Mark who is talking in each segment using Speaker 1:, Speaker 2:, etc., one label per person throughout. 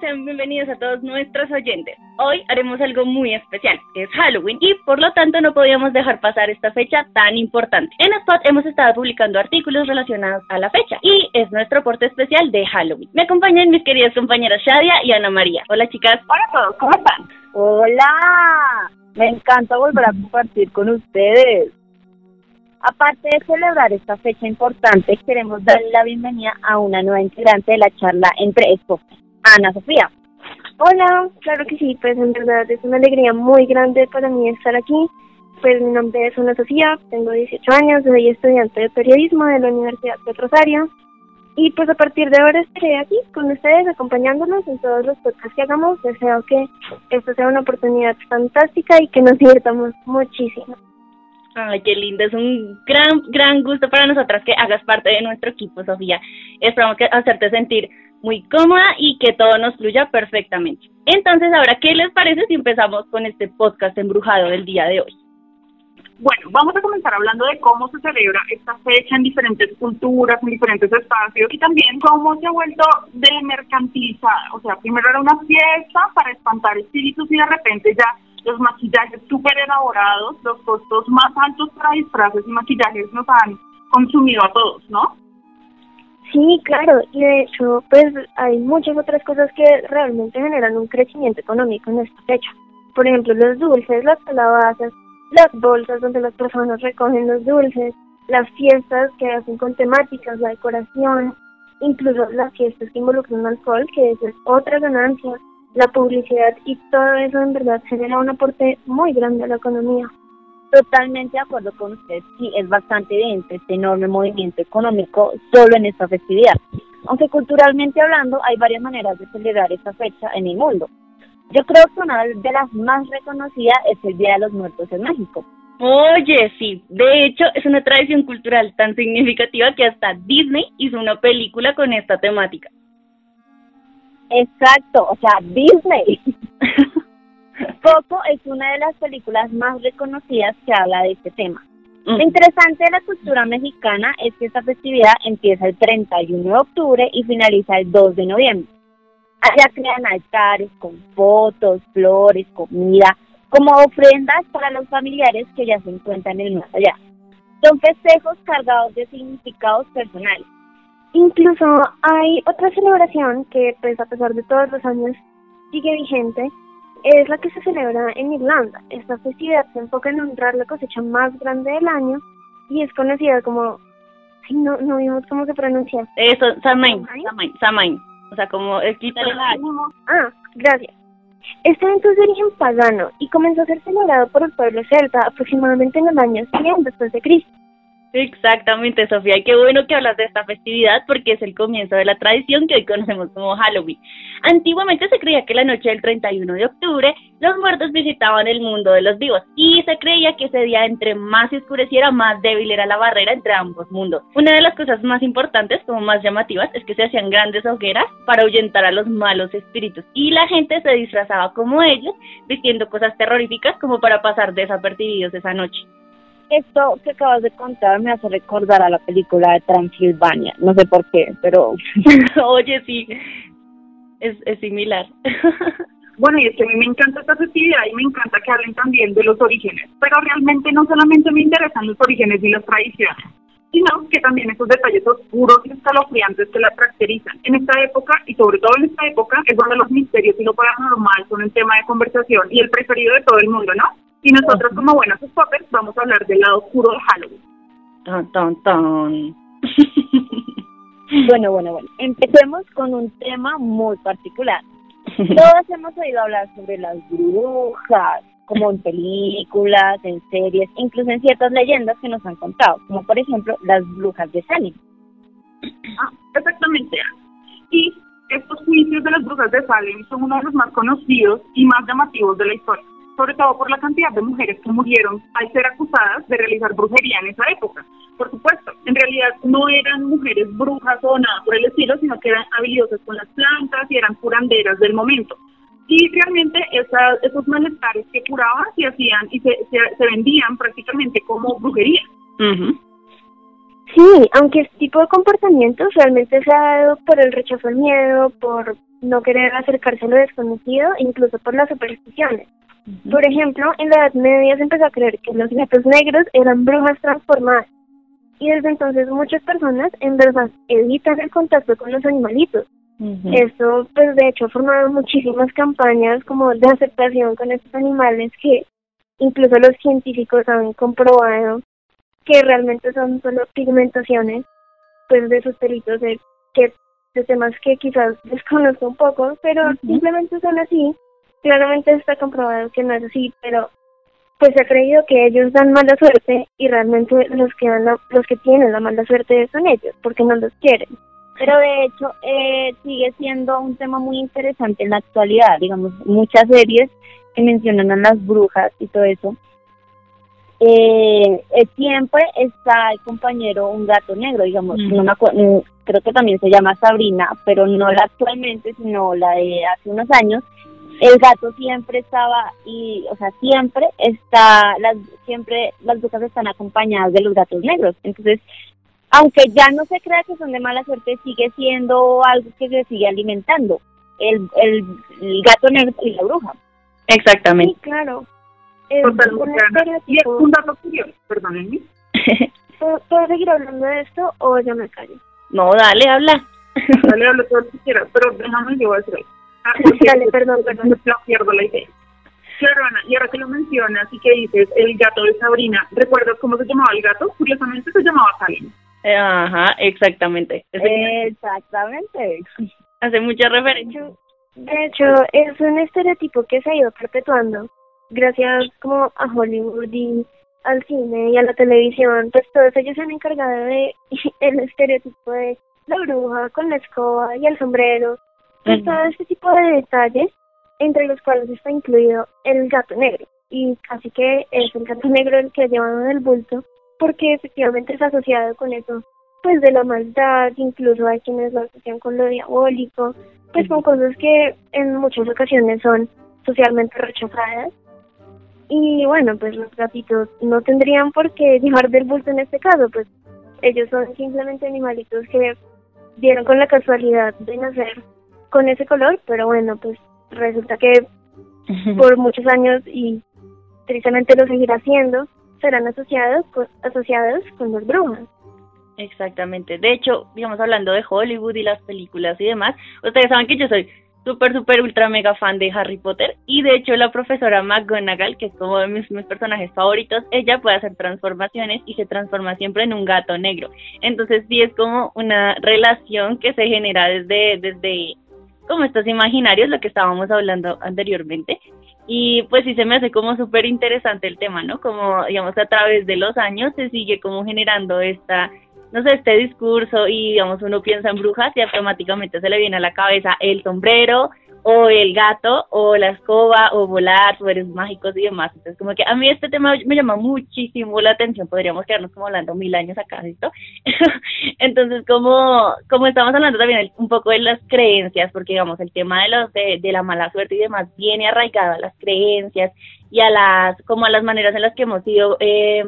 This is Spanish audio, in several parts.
Speaker 1: sean bienvenidos a todos nuestros oyentes. Hoy haremos algo muy especial, es Halloween, y por lo tanto no podíamos dejar pasar esta fecha tan importante. En Spot hemos estado publicando artículos relacionados a la fecha, y es nuestro aporte especial de Halloween. Me acompañan mis queridas compañeras Shadia y Ana María. Hola chicas.
Speaker 2: Hola a todos, ¿cómo están?
Speaker 3: Hola, me encanta volver a compartir con ustedes. Aparte de celebrar esta fecha importante, queremos darle la bienvenida a una nueva integrante de la charla entre Expo Ana Sofía.
Speaker 4: Hola, claro que sí, pues en verdad es una alegría muy grande para mí estar aquí. Pues mi nombre es Ana Sofía, tengo 18 años, soy estudiante de periodismo de la Universidad de Rosario. Y pues a partir de ahora estaré aquí con ustedes acompañándonos en todos los podcasts que hagamos. Deseo que esto sea una oportunidad fantástica y que nos divirtamos muchísimo.
Speaker 1: Ay, qué lindo, es un gran, gran gusto para nosotras que hagas parte de nuestro equipo, Sofía. Esperamos que hacerte sentir muy cómoda y que todo nos fluya perfectamente. Entonces, ahora, ¿qué les parece si empezamos con este podcast embrujado del día de hoy?
Speaker 2: Bueno, vamos a comenzar hablando de cómo se celebra esta fecha en diferentes culturas, en diferentes espacios y también cómo se ha vuelto de mercantilizada. O sea, primero era una fiesta para espantar espíritus y de repente ya los maquillajes súper elaborados, los costos más altos para disfraces y maquillajes nos han consumido a todos, ¿no?
Speaker 4: Sí, claro, y de hecho, pues hay muchas otras cosas que realmente generan un crecimiento económico en esta fecha. Por ejemplo, los dulces, las calabazas, las bolsas donde las personas recogen los dulces, las fiestas que hacen con temáticas, la decoración, incluso las fiestas que involucran alcohol, que es otra ganancia, la publicidad y todo eso en verdad genera un aporte muy grande a la economía.
Speaker 3: Totalmente de acuerdo con usted, sí, es bastante evidente este enorme movimiento económico solo en esta festividad. Aunque culturalmente hablando hay varias maneras de celebrar esta fecha en el mundo. Yo creo que una de las más reconocidas es el Día de los Muertos en México.
Speaker 1: Oye, sí, de hecho es una tradición cultural tan significativa que hasta Disney hizo una película con esta temática.
Speaker 3: Exacto, o sea, Disney. Coco es una de las películas más reconocidas que habla de este tema. Lo interesante de la cultura mexicana es que esta festividad empieza el 31 de octubre y finaliza el 2 de noviembre. Allá crean altares con fotos, flores, comida, como ofrendas para los familiares que ya se encuentran en el más allá. Son festejos cargados de significados personales.
Speaker 4: Incluso hay otra celebración que, pues a pesar de todos los años, sigue vigente es la que se celebra en Irlanda. Esta festividad se enfoca en honrar la cosecha más grande del año y es conocida como... Ay, no, no vimos cómo se pronuncia.
Speaker 1: Eso, Samain, Samain, O sea, como el
Speaker 4: Ah, gracias. Este evento es de origen pagano y comenzó a ser celebrado por el pueblo celta aproximadamente en el año 100 después de Cristo.
Speaker 1: Exactamente, Sofía. Y qué bueno que hablas de esta festividad porque es el comienzo de la tradición que hoy conocemos como Halloween. Antiguamente se creía que la noche del 31 de octubre los muertos visitaban el mundo de los vivos y se creía que ese día entre más se oscureciera, más débil era la barrera entre ambos mundos. Una de las cosas más importantes, como más llamativas, es que se hacían grandes hogueras para ahuyentar a los malos espíritus y la gente se disfrazaba como ellos, vistiendo cosas terroríficas como para pasar desapercibidos esa noche.
Speaker 3: Esto que acabas de contar me hace recordar a la película de Transilvania. No sé por qué, pero...
Speaker 1: Oye, sí, es, es similar.
Speaker 2: Bueno, y es que a mí me encanta esta festividad y me encanta que hablen también de los orígenes. Pero realmente no solamente me interesan los orígenes y las tradiciones, sino que también esos detalles oscuros y escalofriantes que la caracterizan. En esta época, y sobre todo en esta época, es donde los misterios y lo paranormal son el tema de conversación y el preferido de todo el mundo, ¿no? Y nosotros como buenos spotters vamos a hablar del lado oscuro de Halloween.
Speaker 1: Tan, tan, tan.
Speaker 3: bueno, bueno, bueno. Empecemos con un tema muy particular. Todos hemos oído hablar sobre las brujas, como en películas, en series, incluso en ciertas leyendas que nos han contado, como por ejemplo las brujas de Salem.
Speaker 2: Ah, exactamente. Y estos juicios de las brujas de Salem son uno de los más conocidos y más llamativos de la historia sobre todo por la cantidad de mujeres que murieron al ser acusadas de realizar brujería en esa época. Por supuesto, en realidad no eran mujeres brujas o nada por el estilo, sino que eran habilidosas con las plantas y eran curanderas del momento. y realmente esos malestares que curaban se hacían y se, se, vendían prácticamente como brujería.
Speaker 4: Sí, aunque este tipo de comportamientos realmente se ha dado por el rechazo al miedo, por no querer acercarse a lo desconocido, incluso por las supersticiones. Por ejemplo, en la Edad Media se empezó a creer que los gatos negros eran brujas transformadas. Y desde entonces muchas personas en verdad evitan el contacto con los animalitos. Esto, pues de hecho, ha formado muchísimas campañas como de aceptación con estos animales que incluso los científicos han comprobado que realmente son solo pigmentaciones pues de sus pelitos de que de temas que quizás desconozco un poco, pero simplemente son así. Claramente está comprobado que no es así, pero pues se ha creído que ellos dan mala suerte y realmente los que dan los que tienen la mala suerte son ellos, porque no los quieren.
Speaker 3: Pero de hecho eh, sigue siendo un tema muy interesante en la actualidad, digamos, muchas series que mencionan a las brujas y todo eso. Eh, eh siempre está el compañero un gato negro, digamos, no me acuerdo, creo que también se llama Sabrina, pero no la actualmente, sino la de hace unos años. El gato siempre estaba y, o sea, siempre está, las, siempre las brujas están acompañadas de los gatos negros. Entonces, aunque ya no se crea que son de mala suerte, sigue siendo algo que se sigue alimentando, el, el, gato negro y la bruja.
Speaker 1: Exactamente.
Speaker 4: Sí, claro.
Speaker 2: Es y es un dato curioso, perdónenme.
Speaker 4: ¿Puedo seguir hablando de esto o ya me callo?
Speaker 1: No, dale, habla.
Speaker 2: Dale, habla todo lo que quieras, pero déjame yo hacer
Speaker 4: ah, dale, perdón, perdón.
Speaker 2: No pierdo la idea. Claro, Ana, y ahora que lo mencionas y que dices el gato de Sabrina, ¿recuerdas cómo se llamaba el gato? Curiosamente se llamaba Salem.
Speaker 1: Ajá, exactamente.
Speaker 3: Exactamente.
Speaker 1: Hace mucha referencia.
Speaker 4: De hecho, es un estereotipo que se ha ido perpetuando gracias como a Hollywood y al cine y a la televisión, pues todos ellos se han encargado de el estereotipo de la bruja con la escoba y el sombrero, pues todo este tipo de detalles, entre los cuales está incluido el gato negro. Y casi que es el gato negro el que llevado en el bulto, porque efectivamente es asociado con eso, pues de la maldad, incluso hay quienes lo asocian con lo diabólico, pues con cosas que en muchas ocasiones son socialmente rechazadas. Y bueno, pues los gatitos no tendrían por qué llevar del bulto en este caso, pues ellos son simplemente animalitos que dieron con la casualidad de nacer con ese color, pero bueno, pues resulta que por muchos años y tristemente lo seguirá haciendo, serán asociados con, asociados con los brujas.
Speaker 1: Exactamente. De hecho, digamos, hablando de Hollywood y las películas y demás, ustedes saben que yo soy súper, súper, ultra mega fan de Harry Potter y de hecho la profesora McGonagall, que es como de mis, mis, personajes favoritos, ella puede hacer transformaciones y se transforma siempre en un gato negro. Entonces sí es como una relación que se genera desde, desde como estos imaginarios, lo que estábamos hablando anteriormente, y pues sí se me hace como súper interesante el tema, ¿no? Como, digamos, a través de los años se sigue como generando esta, no sé, este discurso y, digamos, uno piensa en brujas y automáticamente se le viene a la cabeza el sombrero, o el gato, o la escoba, o volar, poderes mágicos y demás. Entonces, como que a mí este tema me llama muchísimo la atención. Podríamos quedarnos como hablando mil años acá, ¿listo? Entonces, como, como estamos hablando también un poco de las creencias, porque digamos, el tema de los de, de la mala suerte y demás viene arraigado a las creencias y a las, como a las maneras en las que hemos sido eh,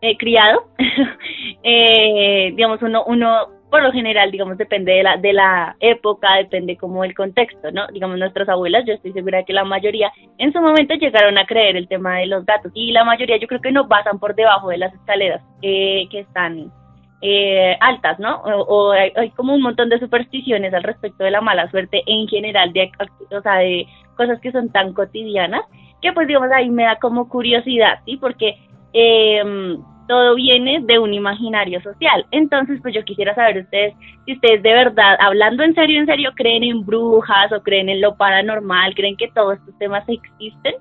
Speaker 1: eh, criado. eh, digamos, uno, uno por lo general, digamos, depende de la, de la época, depende como el contexto, ¿no? Digamos, nuestras abuelas, yo estoy segura que la mayoría en su momento llegaron a creer el tema de los gatos y la mayoría yo creo que no pasan por debajo de las escaleras eh, que están eh, altas, ¿no? O, hay, como un montón de supersticiones al respecto de la mala suerte en general, de, o sea, de cosas que son tan cotidianas, que pues digamos ahí me da como curiosidad, ¿sí? Porque... Eh, todo viene de un imaginario social. Entonces, pues yo quisiera saber ustedes si ustedes de verdad, hablando en serio, en serio, creen en brujas o creen en lo paranormal, creen que todos estos temas existen.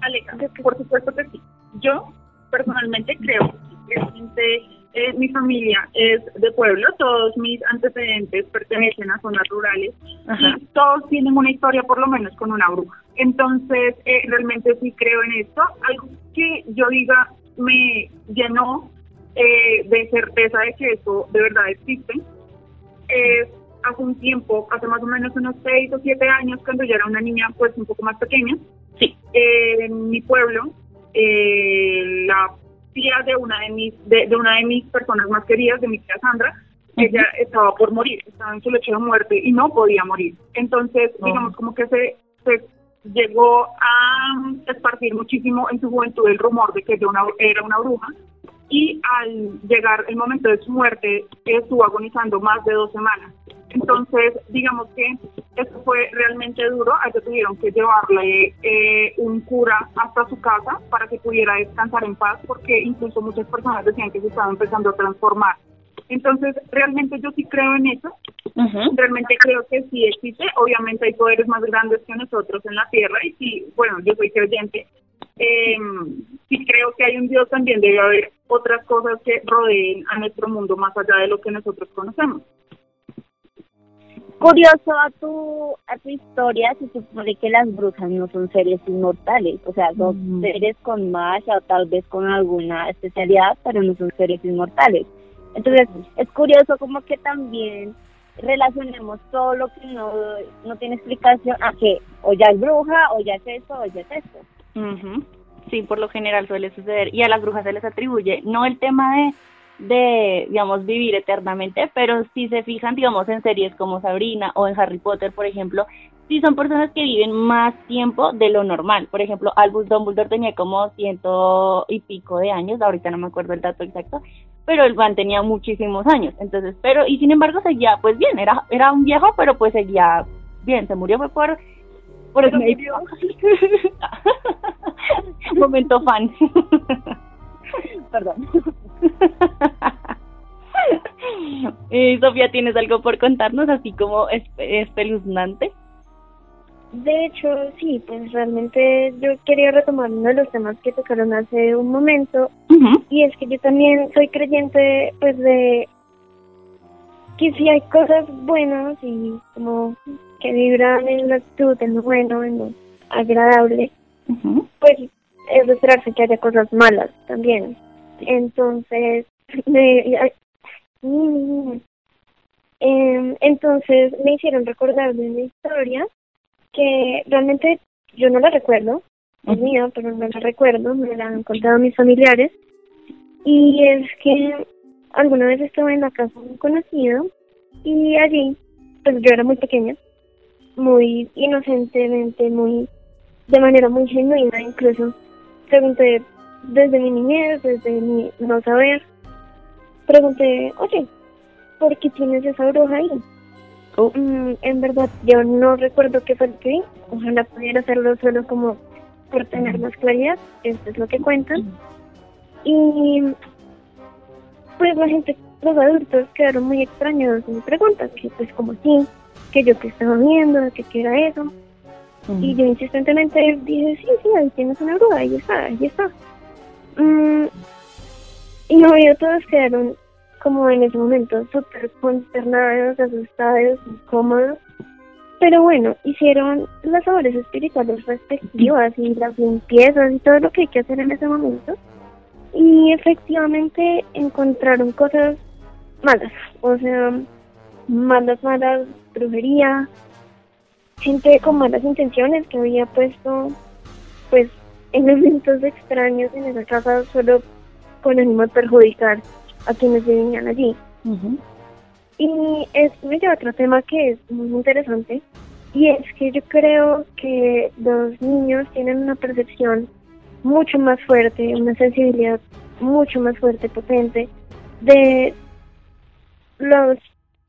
Speaker 2: Alexa, por supuesto que sí. Yo personalmente creo que eh, mi familia es de pueblo, todos mis antecedentes pertenecen a zonas rurales y todos tienen una historia por lo menos con una bruja. Entonces, eh, realmente sí creo en esto. Algo que yo diga me llenó eh, de certeza de que eso de verdad existe, es hace un tiempo, hace más o menos unos seis o siete años, cuando yo era una niña pues un poco más pequeña,
Speaker 1: sí.
Speaker 2: en mi pueblo, eh, la tía de una de mis de, una de mis personas más queridas, de mi tía Sandra, ella estaba por morir, estaba en su lecho de muerte y no podía morir. Entonces, digamos como que se, se llegó a esparcir muchísimo en su juventud el rumor de que ella una, era una bruja y al llegar el momento de su muerte estuvo agonizando más de dos semanas. Entonces, digamos que eso fue realmente duro, a ella tuvieron que llevarle eh, un cura hasta su casa para que pudiera descansar en paz, porque incluso muchas personas decían que se estaba empezando a transformar. Entonces, realmente yo sí creo en eso, realmente creo que sí existe, obviamente hay poderes más grandes que nosotros en la Tierra y sí, bueno, yo soy creyente, eh, sí creo que hay un Dios también, debe haber otras cosas que rodeen a nuestro mundo más allá de lo que nosotros conocemos.
Speaker 3: Curioso a tu, a tu historia, se supone que las brujas no son seres inmortales, o sea, son seres con magia o tal vez con alguna especialidad, pero no son seres inmortales. Entonces, es curioso como que también relacionemos todo lo que no, no tiene explicación a que o ya es bruja, o ya es eso, o ya es esto.
Speaker 1: Sí, por lo general suele suceder. Y a las brujas se les atribuye no el tema de, de, digamos, vivir eternamente, pero si se fijan, digamos, en series como Sabrina o en Harry Potter, por ejemplo, sí son personas que viven más tiempo de lo normal. Por ejemplo, Albus Dumbledore tenía como ciento y pico de años, ahorita no me acuerdo el dato exacto, pero el man tenía muchísimos años. Entonces, pero, y sin embargo seguía pues bien, era, era un viejo, pero pues seguía bien, se murió fue por por eso Momento fan.
Speaker 3: Perdón.
Speaker 1: Eh, Sofía, ¿tienes algo por contarnos así como espeluznante?
Speaker 4: De hecho, sí, pues realmente yo quería retomar uno de los temas que tocaron hace un momento y es que yo también soy creyente pues de que si hay cosas buenas y como que vibran en la actitud, en lo bueno, en lo agradable, pues es esperarse que haya cosas malas también. Entonces, me, em, entonces me hicieron recordar de una historia que realmente yo no la recuerdo, es mía, pero no la recuerdo, me la han contado mis familiares. Y es que alguna vez estuve en la casa de un conocido y allí, pues yo era muy pequeña, muy inocentemente, muy de manera muy genuina incluso. Pregunté desde mi niñez, desde mi no saber, pregunté, oye, ¿por qué tienes esa bruja ahí? Oh. Mm, en verdad, yo no recuerdo qué fue lo que vi. Ojalá pudiera hacerlo solo como por tener más claridad. Esto es lo que cuentan. Y pues la gente, los adultos quedaron muy extrañados en mi pregunta, que pues como sí, que yo que estaba viendo, que qué era eso. Y yo insistentemente dije, sí, sí, ahí tienes una bruja, ahí está, ahí está. Mm, y no, yo todos quedaron como en ese momento súper consternados, asustados, incómodos. Pero bueno, hicieron las labores espirituales respectivas y las limpiezas y todo lo que hay que hacer en ese momento. Y efectivamente encontraron cosas malas, o sea, malas, malas, brujería, gente con malas intenciones que había puesto, pues, elementos extraños en esa casa solo con ánimo de perjudicar a quienes vivían allí. Y esto me lleva a otro tema que es muy interesante, y es que yo creo que los niños tienen una percepción mucho más fuerte, una sensibilidad mucho más fuerte, potente, de los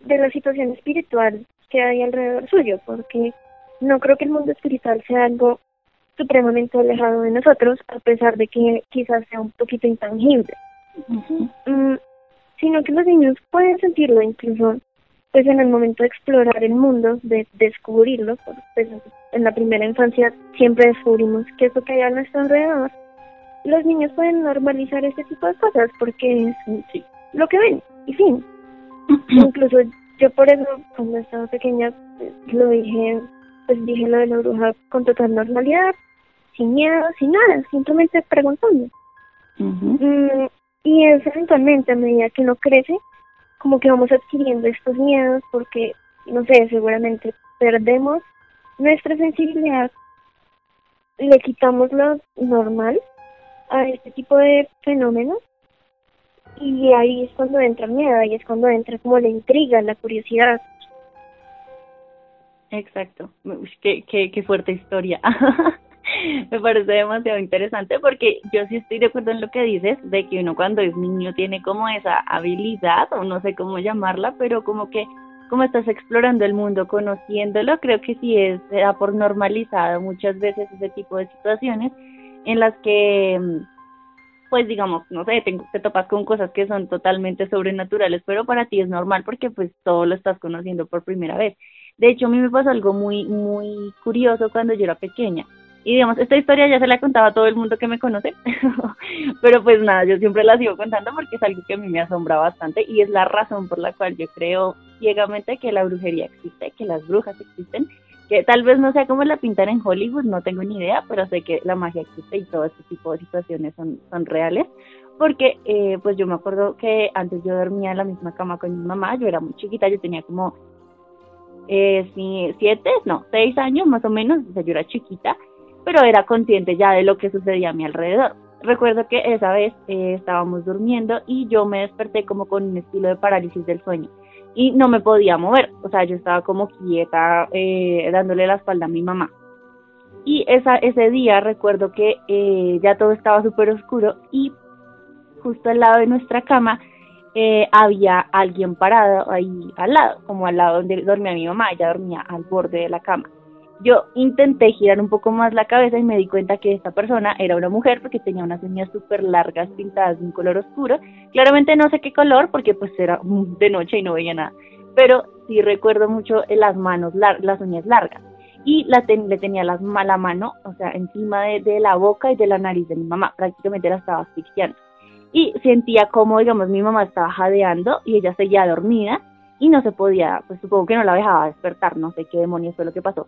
Speaker 4: de la situación espiritual que hay alrededor suyo, porque no creo que el mundo espiritual sea algo supremamente alejado de nosotros, a pesar de que quizás sea un poquito intangible, sino que los niños pueden sentirlo incluso pues en el momento de explorar el mundo, de descubrirlo, pues en la primera infancia siempre descubrimos que eso que hay a nuestro alrededor, los niños pueden normalizar este tipo de cosas porque es lo que ven y fin. Incluso yo por eso cuando estaba pequeña lo dije, pues dije lo de la bruja con total normalidad, sin miedo, sin nada, simplemente preguntando. Mm, y es eventualmente a medida que uno crece, como que vamos adquiriendo estos miedos porque no sé, seguramente perdemos nuestra sensibilidad, le quitamos lo normal a este tipo de fenómenos y ahí es cuando entra miedo, ahí es cuando entra como la intriga, la curiosidad.
Speaker 1: Exacto, qué, qué, qué fuerte historia. me parece demasiado interesante porque yo sí estoy de acuerdo en lo que dices, de que uno cuando es niño tiene como esa habilidad, o no sé cómo llamarla, pero como que como estás explorando el mundo, conociéndolo, creo que sí es, da por normalizado muchas veces ese tipo de situaciones en las que pues digamos, no sé, te, te topas con cosas que son totalmente sobrenaturales, pero para ti es normal porque pues todo lo estás conociendo por primera vez. De hecho, a mí me pasó algo muy, muy curioso cuando yo era pequeña. Y digamos, esta historia ya se la contaba a todo el mundo que me conoce, pero pues nada, yo siempre la sigo contando porque es algo que a mí me asombra bastante y es la razón por la cual yo creo ciegamente que la brujería existe, que las brujas existen que tal vez no sea como la pintan en Hollywood, no tengo ni idea, pero sé que la magia existe y todo este tipo de situaciones son, son reales, porque eh, pues yo me acuerdo que antes yo dormía en la misma cama con mi mamá, yo era muy chiquita, yo tenía como eh, siete, no, seis años más o menos, o sea, yo era chiquita, pero era consciente ya de lo que sucedía a mi alrededor. Recuerdo que esa vez eh, estábamos durmiendo y yo me desperté como con un estilo de parálisis del sueño y no me podía mover, o sea, yo estaba como quieta eh, dándole la espalda a mi mamá. Y esa, ese día recuerdo que eh, ya todo estaba súper oscuro y justo al lado de nuestra cama eh, había alguien parado ahí al lado, como al lado donde dormía mi mamá, ella dormía al borde de la cama. Yo intenté girar un poco más la cabeza y me di cuenta que esta persona era una mujer porque tenía unas uñas súper largas pintadas de un color oscuro. Claramente no sé qué color porque pues era de noche y no veía nada. Pero sí recuerdo mucho las manos, las uñas largas. Y le tenía la mano, o sea, encima de, de la boca y de la nariz de mi mamá. Prácticamente la estaba asfixiando. Y sentía como, digamos, mi mamá estaba jadeando y ella seguía dormida y no se podía, pues supongo que no la dejaba despertar, no sé qué demonios fue lo que pasó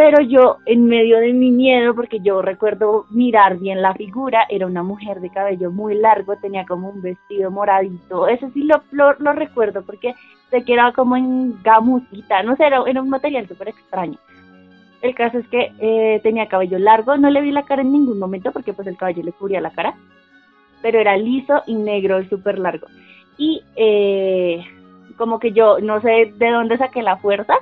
Speaker 1: pero yo en medio de mi miedo, porque yo recuerdo mirar bien la figura, era una mujer de cabello muy largo, tenía como un vestido moradito, eso sí lo, lo, recuerdo porque sé que era como en gamusita, no sé, era, un material súper extraño. El caso es que eh, tenía cabello largo, no le vi la cara en ningún momento porque pues el cabello le cubría la cara, pero era liso y negro súper largo. Y eh, como que yo no sé de dónde saqué la fuerza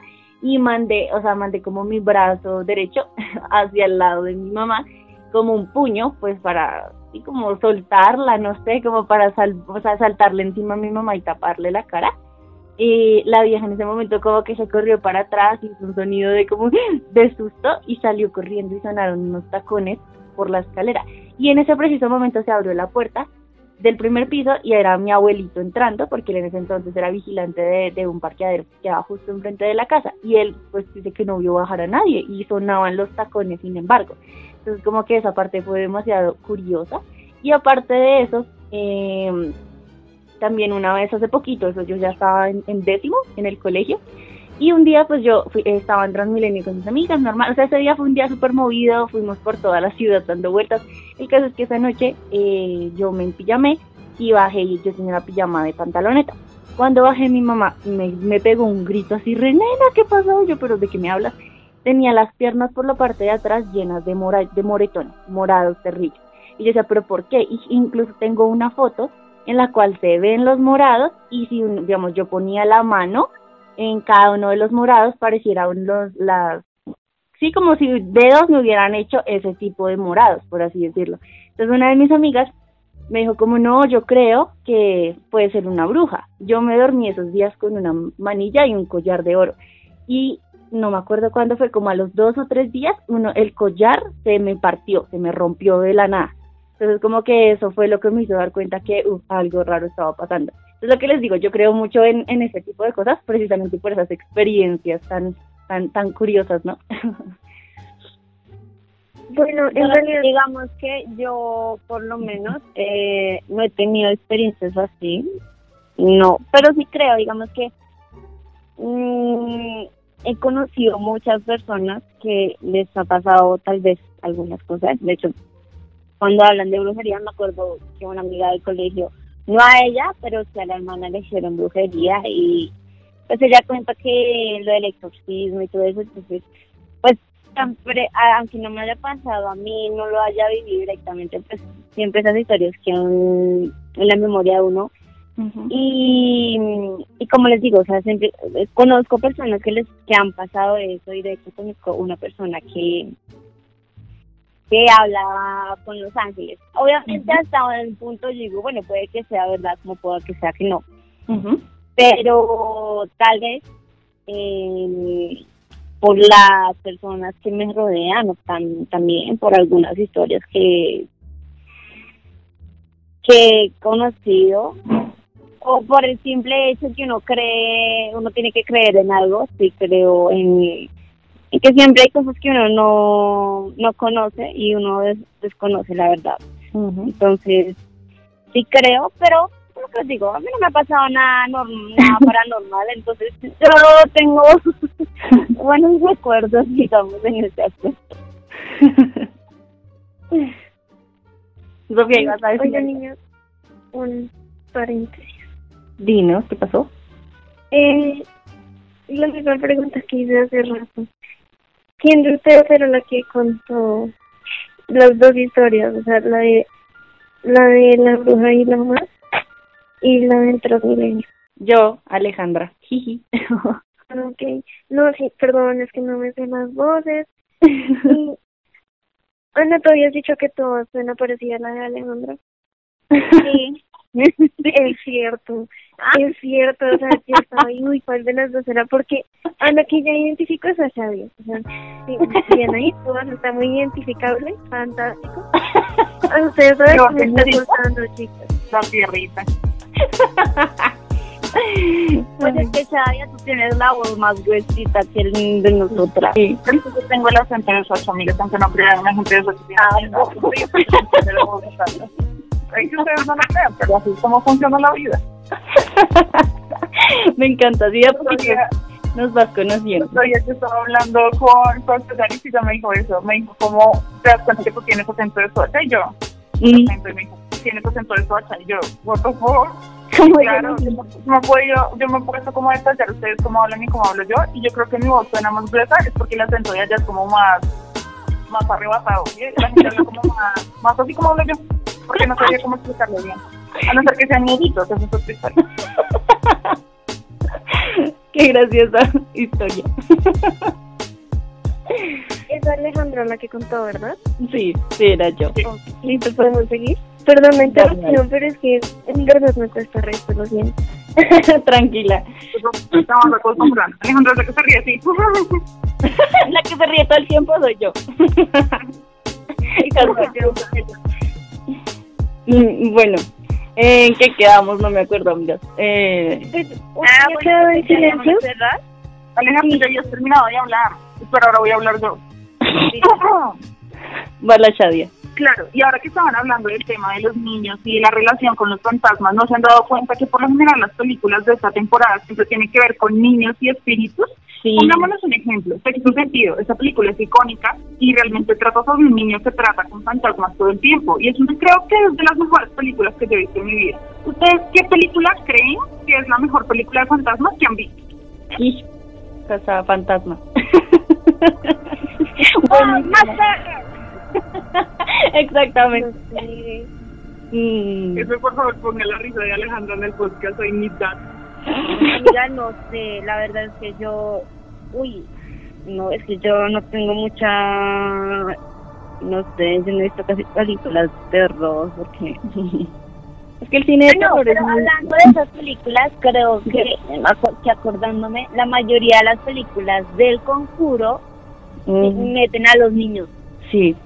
Speaker 1: y mandé, o sea, mandé como mi brazo derecho hacia el lado de mi mamá, como un puño, pues para, y como soltarla, no sé, como para sal, o sea, saltarle encima a mi mamá y taparle la cara. Y la vieja en ese momento como que se corrió para atrás, hizo un sonido de como de susto y salió corriendo y sonaron unos tacones por la escalera. Y en ese preciso momento se abrió la puerta del primer piso y era mi abuelito entrando porque él en ese entonces era vigilante de, un parqueadero que quedaba justo enfrente de la casa y él pues dice que no vio bajar a nadie y sonaban los tacones sin embargo. Entonces como que esa parte fue demasiado curiosa. Y aparte de eso eh, también una vez hace poquito eso yo ya estaba en, décimo en el colegio y un día pues yo estaba en Transmilenio con mis amigas, normal, o sea, ese día fue un día súper movido, fuimos por toda la ciudad dando vueltas. El caso es que esa noche eh, yo me empillamé y bajé y yo tenía una pijama de pantaloneta. Cuando bajé mi mamá me, me pegó un grito así, Renena, ¿qué pasó? Yo, pero ¿de qué me hablas? Tenía las piernas por la parte de atrás llenas de, mora, de moretones, morados terribles. Y yo decía, ¿pero por qué? Y incluso tengo una foto en la cual se ven los morados y si, digamos, yo ponía la mano en cada uno de los morados parecieran los, las, sí, como si dedos me hubieran hecho ese tipo de morados, por así decirlo. Entonces una de mis amigas me dijo como no, yo creo que puede ser una bruja. Yo me dormí esos días con una manilla y un collar de oro. Y no me acuerdo cuándo fue, como a los dos o tres días, uno, el collar se me partió, se me rompió de la nada. Entonces como que eso fue lo que me hizo dar cuenta que algo raro estaba pasando. Es lo que les digo, yo creo mucho en, en ese tipo de cosas precisamente por esas experiencias tan, tan, tan curiosas, ¿no?
Speaker 3: Bueno, en realidad digamos que yo por lo menos eh, no he tenido experiencias así, no, pero sí creo, digamos que mm, he conocido muchas personas que les ha pasado tal vez algunas cosas, de hecho cuando hablan de brujería me acuerdo que una amiga del colegio no a ella, pero sí a la hermana le hicieron brujería y pues ella cuenta que lo del exorcismo y todo eso, entonces, pues siempre, aunque no me haya pasado a mí, no lo haya vivido directamente, pues siempre esas historias quedan en la memoria de uno. y, y como les digo, o sea, siempre eh, conozco personas que les que han pasado eso y de hecho conozco una persona que que habla con los ángeles. Obviamente hasta el punto digo, bueno, puede que sea verdad como puede que sea que no. Pero tal vez eh, por las personas que me rodean o también por algunas historias que que he conocido o por el simple hecho que uno cree, uno tiene que creer en algo, sí creo en, que siempre hay cosas que uno no, no conoce y uno desconoce la verdad. Entonces, sí creo, pero lo que digo, a mí no me ha pasado nada, nada paranormal, entonces yo tengo buenos recuerdos, digamos, en ese aspecto.
Speaker 1: Sofía, ibas a decir.
Speaker 4: Oye, niños, un paréntesis.
Speaker 1: Dinos, ¿qué pasó?
Speaker 4: Eh, la misma pregunta que hice hace rato. ¿Quién de ustedes era la que contó las dos historias? O sea, la de la de la bruja y la mar y la del Transmilenio.
Speaker 1: Yo, Alejandra. Jiji.
Speaker 4: ok. No, sí, perdón, es que no me sé las voces. Ana, tú habías dicho que todo suena parecida a la de Alejandra. Sí. es cierto, es cierto, o sea, yo estaba ahí, uy, ¿cuál de las dos era? Porque Ana que ya identificó es a Xavi, o sea, bien ahí, todo está muy identificable, fantástico. Ustedes saben que me está gustando, chicas.
Speaker 2: La tierrita.
Speaker 3: Pues es que Shadia, tú tienes la voz más gruesita que el de nosotras.
Speaker 2: Sí, eso tengo de sus amigas, aunque no crean de su Ay, no. Ahí que ustedes no lo crean, pero así es como funciona la vida.
Speaker 1: Me encanta, sí, porque nos vas conociendo.
Speaker 2: Yo que estaba hablando con, con y me dijo eso. Me dijo, ¿cómo te das cuenta que tú tienes acento de socha? Y yo, y me dijo, tienes acento de socha. Y yo, what the fuck? Claro, yo, me puedo, yo, yo me puedo como detallar ustedes cómo hablan y cómo hablo yo. Y yo creo que mi voz suena más gruesa, es porque el acento de allá es como más, más arrebatado. La gente habla como más, más así como hablo yo, porque no sabía cómo explicarlo bien. A no ser que sean niñitos, eso es otra historia.
Speaker 1: Qué graciosa historia.
Speaker 4: Es Alejandra la que contó, ¿verdad?
Speaker 1: Sí, sí, era yo.
Speaker 4: ¿Listo? ¿Podemos seguir? Perdón la interrupción, pero es que en verdad me cuesta resto, lo siento.
Speaker 1: Tranquila.
Speaker 2: Alejandra la que se ríe así.
Speaker 1: la que se ríe todo el tiempo soy yo. Mm, bueno, ¿en qué quedamos? No me acuerdo, amigos. Eh...
Speaker 4: Ah, bueno, en silencio?
Speaker 2: Alejandra, ya habías terminado de hablar, pero ahora voy a hablar yo.
Speaker 1: Va la Shadia.
Speaker 2: Claro, y ahora que estaban hablando del tema de los niños y de la relación con los fantasmas, ¿no se han dado cuenta que por lo general las películas de esta temporada siempre tienen que ver con niños y espíritus? Sí. Pongámonos un ejemplo, sexto sentido, esta película es icónica y realmente trata sobre un niño que trata con fantasmas todo el tiempo y eso creo que es de las mejores películas que yo he visto en mi vida. ¿Ustedes qué película creen que es la mejor película de fantasmas que han visto?
Speaker 1: Sí, Casa Fantasma.
Speaker 2: ¡Oh,
Speaker 1: Exactamente.
Speaker 2: Mm. Eso, por favor, ponga la risa de Alejandra en el podcast, soy mitad.
Speaker 3: Amiga, no sé, la verdad es que yo, uy, no, es que yo no tengo mucha, no sé, yo no he visto casi películas de terror, porque...
Speaker 1: Es que el cine de terror
Speaker 3: pero hablando de esas películas, creo que, que acordándome, la mayoría de las películas del conjuro meten a los niños.
Speaker 1: Sí,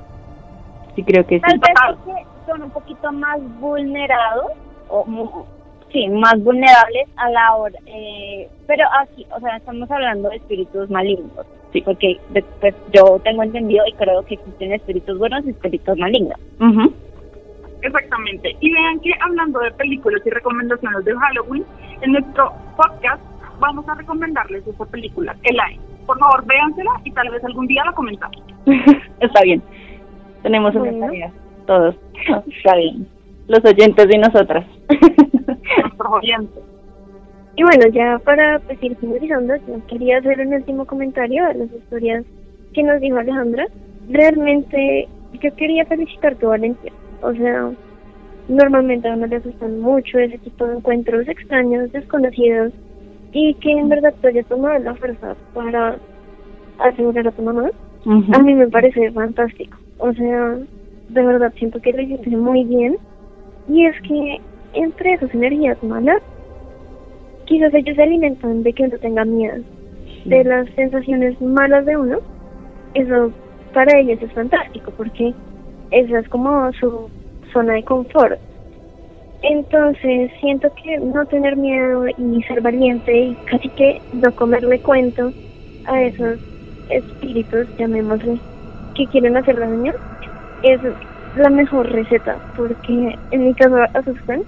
Speaker 1: sí creo que
Speaker 3: Tal vez porque son un poquito más vulnerados, o sí, más vulnerables a la hora, eh, pero aquí, o sea, estamos hablando de espíritus malignos, sí, porque después yo tengo entendido y creo que existen espíritus buenos y espíritus malignos.
Speaker 2: Exactamente. Y vean que hablando de películas y recomendaciones de Halloween, en nuestro podcast vamos a recomendarles esa película, El. Por favor, véansela y tal vez algún día la comentamos.
Speaker 1: Está bien. Tenemos una tarea, todos. Está bien. Los oyentes y nosotras.
Speaker 2: Oyentes.
Speaker 4: Y bueno, ya para pues, ir finalizando, yo quería hacer un último comentario a las historias que nos dijo Alejandra. Realmente yo quería felicitar tu valentía. O sea, normalmente a uno le asustan mucho ese tipo de encuentros extraños, desconocidos, y que en verdad tú hayas tomado la fuerza para asegurar a tu mamá, a mí me parece fantástico. O sea, de verdad siento que lo hiciste muy bien. Y es que entre esas energías malas, quizás ellos se alimentan de que uno tenga miedo, de las sensaciones malas de uno. Eso para ellos es fantástico porque esa es como su zona de confort. Entonces siento que no tener miedo y ser valiente y casi que no comerle cuento a esos espíritus, llamémosle, que quieren hacer daño, es la mejor receta, porque en mi caso asustan.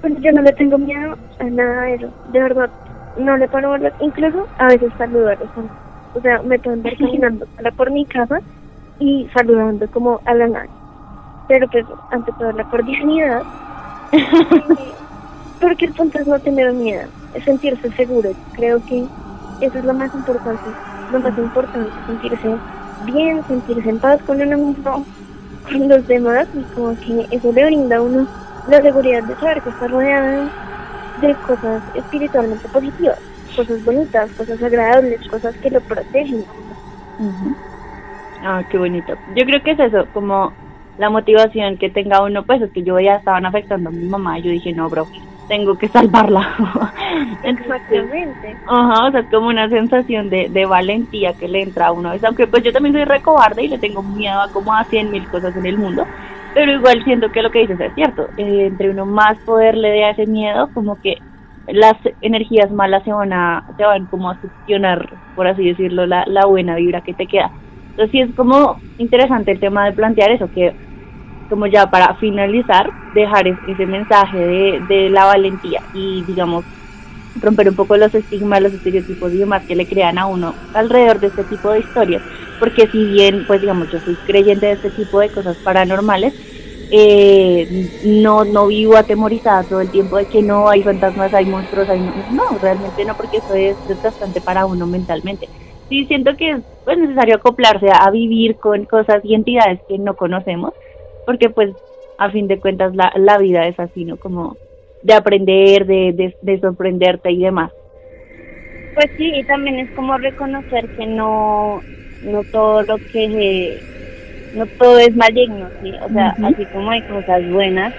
Speaker 4: Pues yo no le tengo miedo a nada de eso, de verdad, no le paro incluso a veces saludo a los O sea, me ver caminando por mi casa y saludando como a la nada. Pero pues, ante todo, la cordialidad. porque el punto es no tener miedo, es sentirse seguro. Creo que eso es lo más importante lo más importante, sentirse bien, sentirse en paz con uno mismo, con los demás, y como que eso le brinda a uno la seguridad de saber que está rodeado de cosas espiritualmente positivas, cosas bonitas, cosas agradables, cosas que lo protegen.
Speaker 1: Ah, qué bonito. Yo creo que es eso, como la motivación que tenga uno, pues es que yo ya estaban afectando a mi mamá yo dije, no, bro, tengo que salvarla.
Speaker 4: Exactamente.
Speaker 1: Ajá, o sea, es como una sensación de, de valentía que le entra a uno. Aunque pues yo también soy recobarde y le tengo miedo a como a cien mil cosas en el mundo, pero igual siento que lo que dices es cierto. Eh, entre uno más poder le dé a ese miedo, como que las energías malas se van a, se van como a succionar, por así decirlo, la, la buena vibra que te queda. Entonces sí es como interesante el tema de plantear eso, que como ya para finalizar, dejar ese mensaje de, de la valentía y, digamos, romper un poco los estigmas, los estereotipos y demás que le crean a uno alrededor de este tipo de historias. Porque si bien, pues digamos, yo soy creyente de este tipo de cosas paranormales, eh, no, no vivo atemorizada todo el tiempo de que no hay fantasmas, hay monstruos, hay... No, realmente no, porque eso es desgastante para uno mentalmente. Sí, siento que es pues, necesario acoplarse a vivir con cosas y entidades que no conocemos porque pues a fin de cuentas la, la vida es así, ¿no? Como de aprender, de, de, sorprenderte y demás.
Speaker 3: Pues sí, y también es como reconocer que no, no todo lo que, no todo es maligno, ¿sí? O sea, así como hay cosas buenas,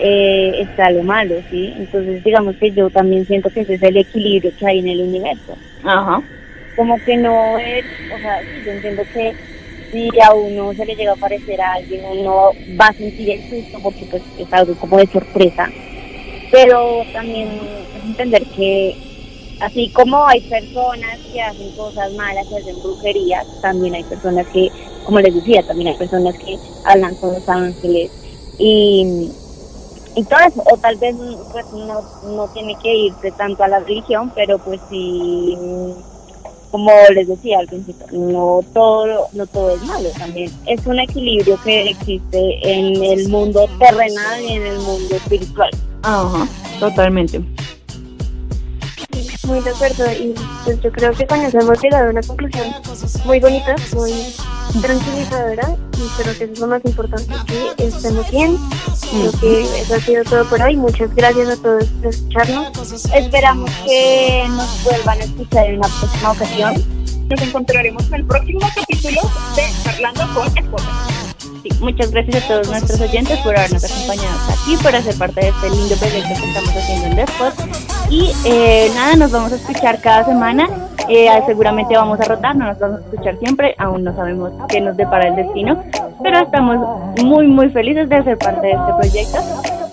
Speaker 3: eh, está lo malo, ¿sí? Entonces, digamos que yo también siento que ese es el equilibrio que hay en el universo.
Speaker 1: Ajá.
Speaker 3: Como que no es, o sea, yo entiendo que si a uno se le llega a aparecer a alguien, uno va a sentir el susto porque pues es algo como de sorpresa. Pero también es entender que así como hay personas que hacen cosas malas, que hacen brujerías, también hay personas que, como les decía, también hay personas que hablan con los ángeles y, y todo eso, o tal vez pues no, no tiene que irse tanto a la religión, pero pues sí como les decía al principio, no todo, no todo es malo también. Es un equilibrio que existe en el mundo terrenal y en el mundo espiritual.
Speaker 1: Ajá, totalmente.
Speaker 4: Muy de acuerdo, y pues yo creo que con eso hemos llegado a una conclusión muy bonita, muy tranquilizadora, y creo que eso es lo más importante, que estemos bien. Creo que eso ha sido todo por hoy. Muchas gracias a todos por escucharnos.
Speaker 3: Esperamos que nos vuelvan a escuchar en una próxima ocasión.
Speaker 2: Nos encontraremos en el próximo capítulo de Hablando con
Speaker 1: Muchas gracias a todos nuestros oyentes por habernos acompañado aquí, por hacer parte de este lindo proyecto que estamos haciendo en Despot. Y eh, nada, nos vamos a escuchar cada semana. Eh, seguramente vamos a rotar, no nos vamos a escuchar siempre, aún no sabemos qué nos depara el destino, pero estamos muy, muy felices de ser parte de este proyecto.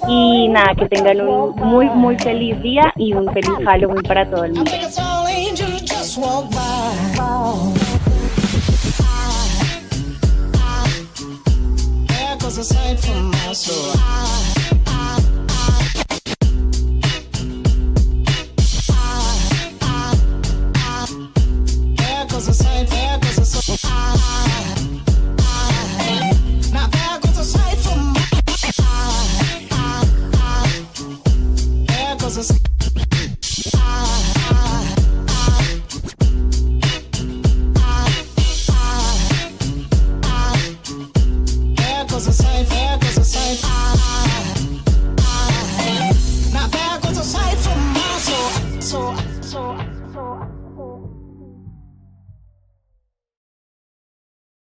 Speaker 1: Y nada, que tengan un muy, muy feliz día y un feliz Halloween para todo el mundo. aside from
Speaker 5: us, so I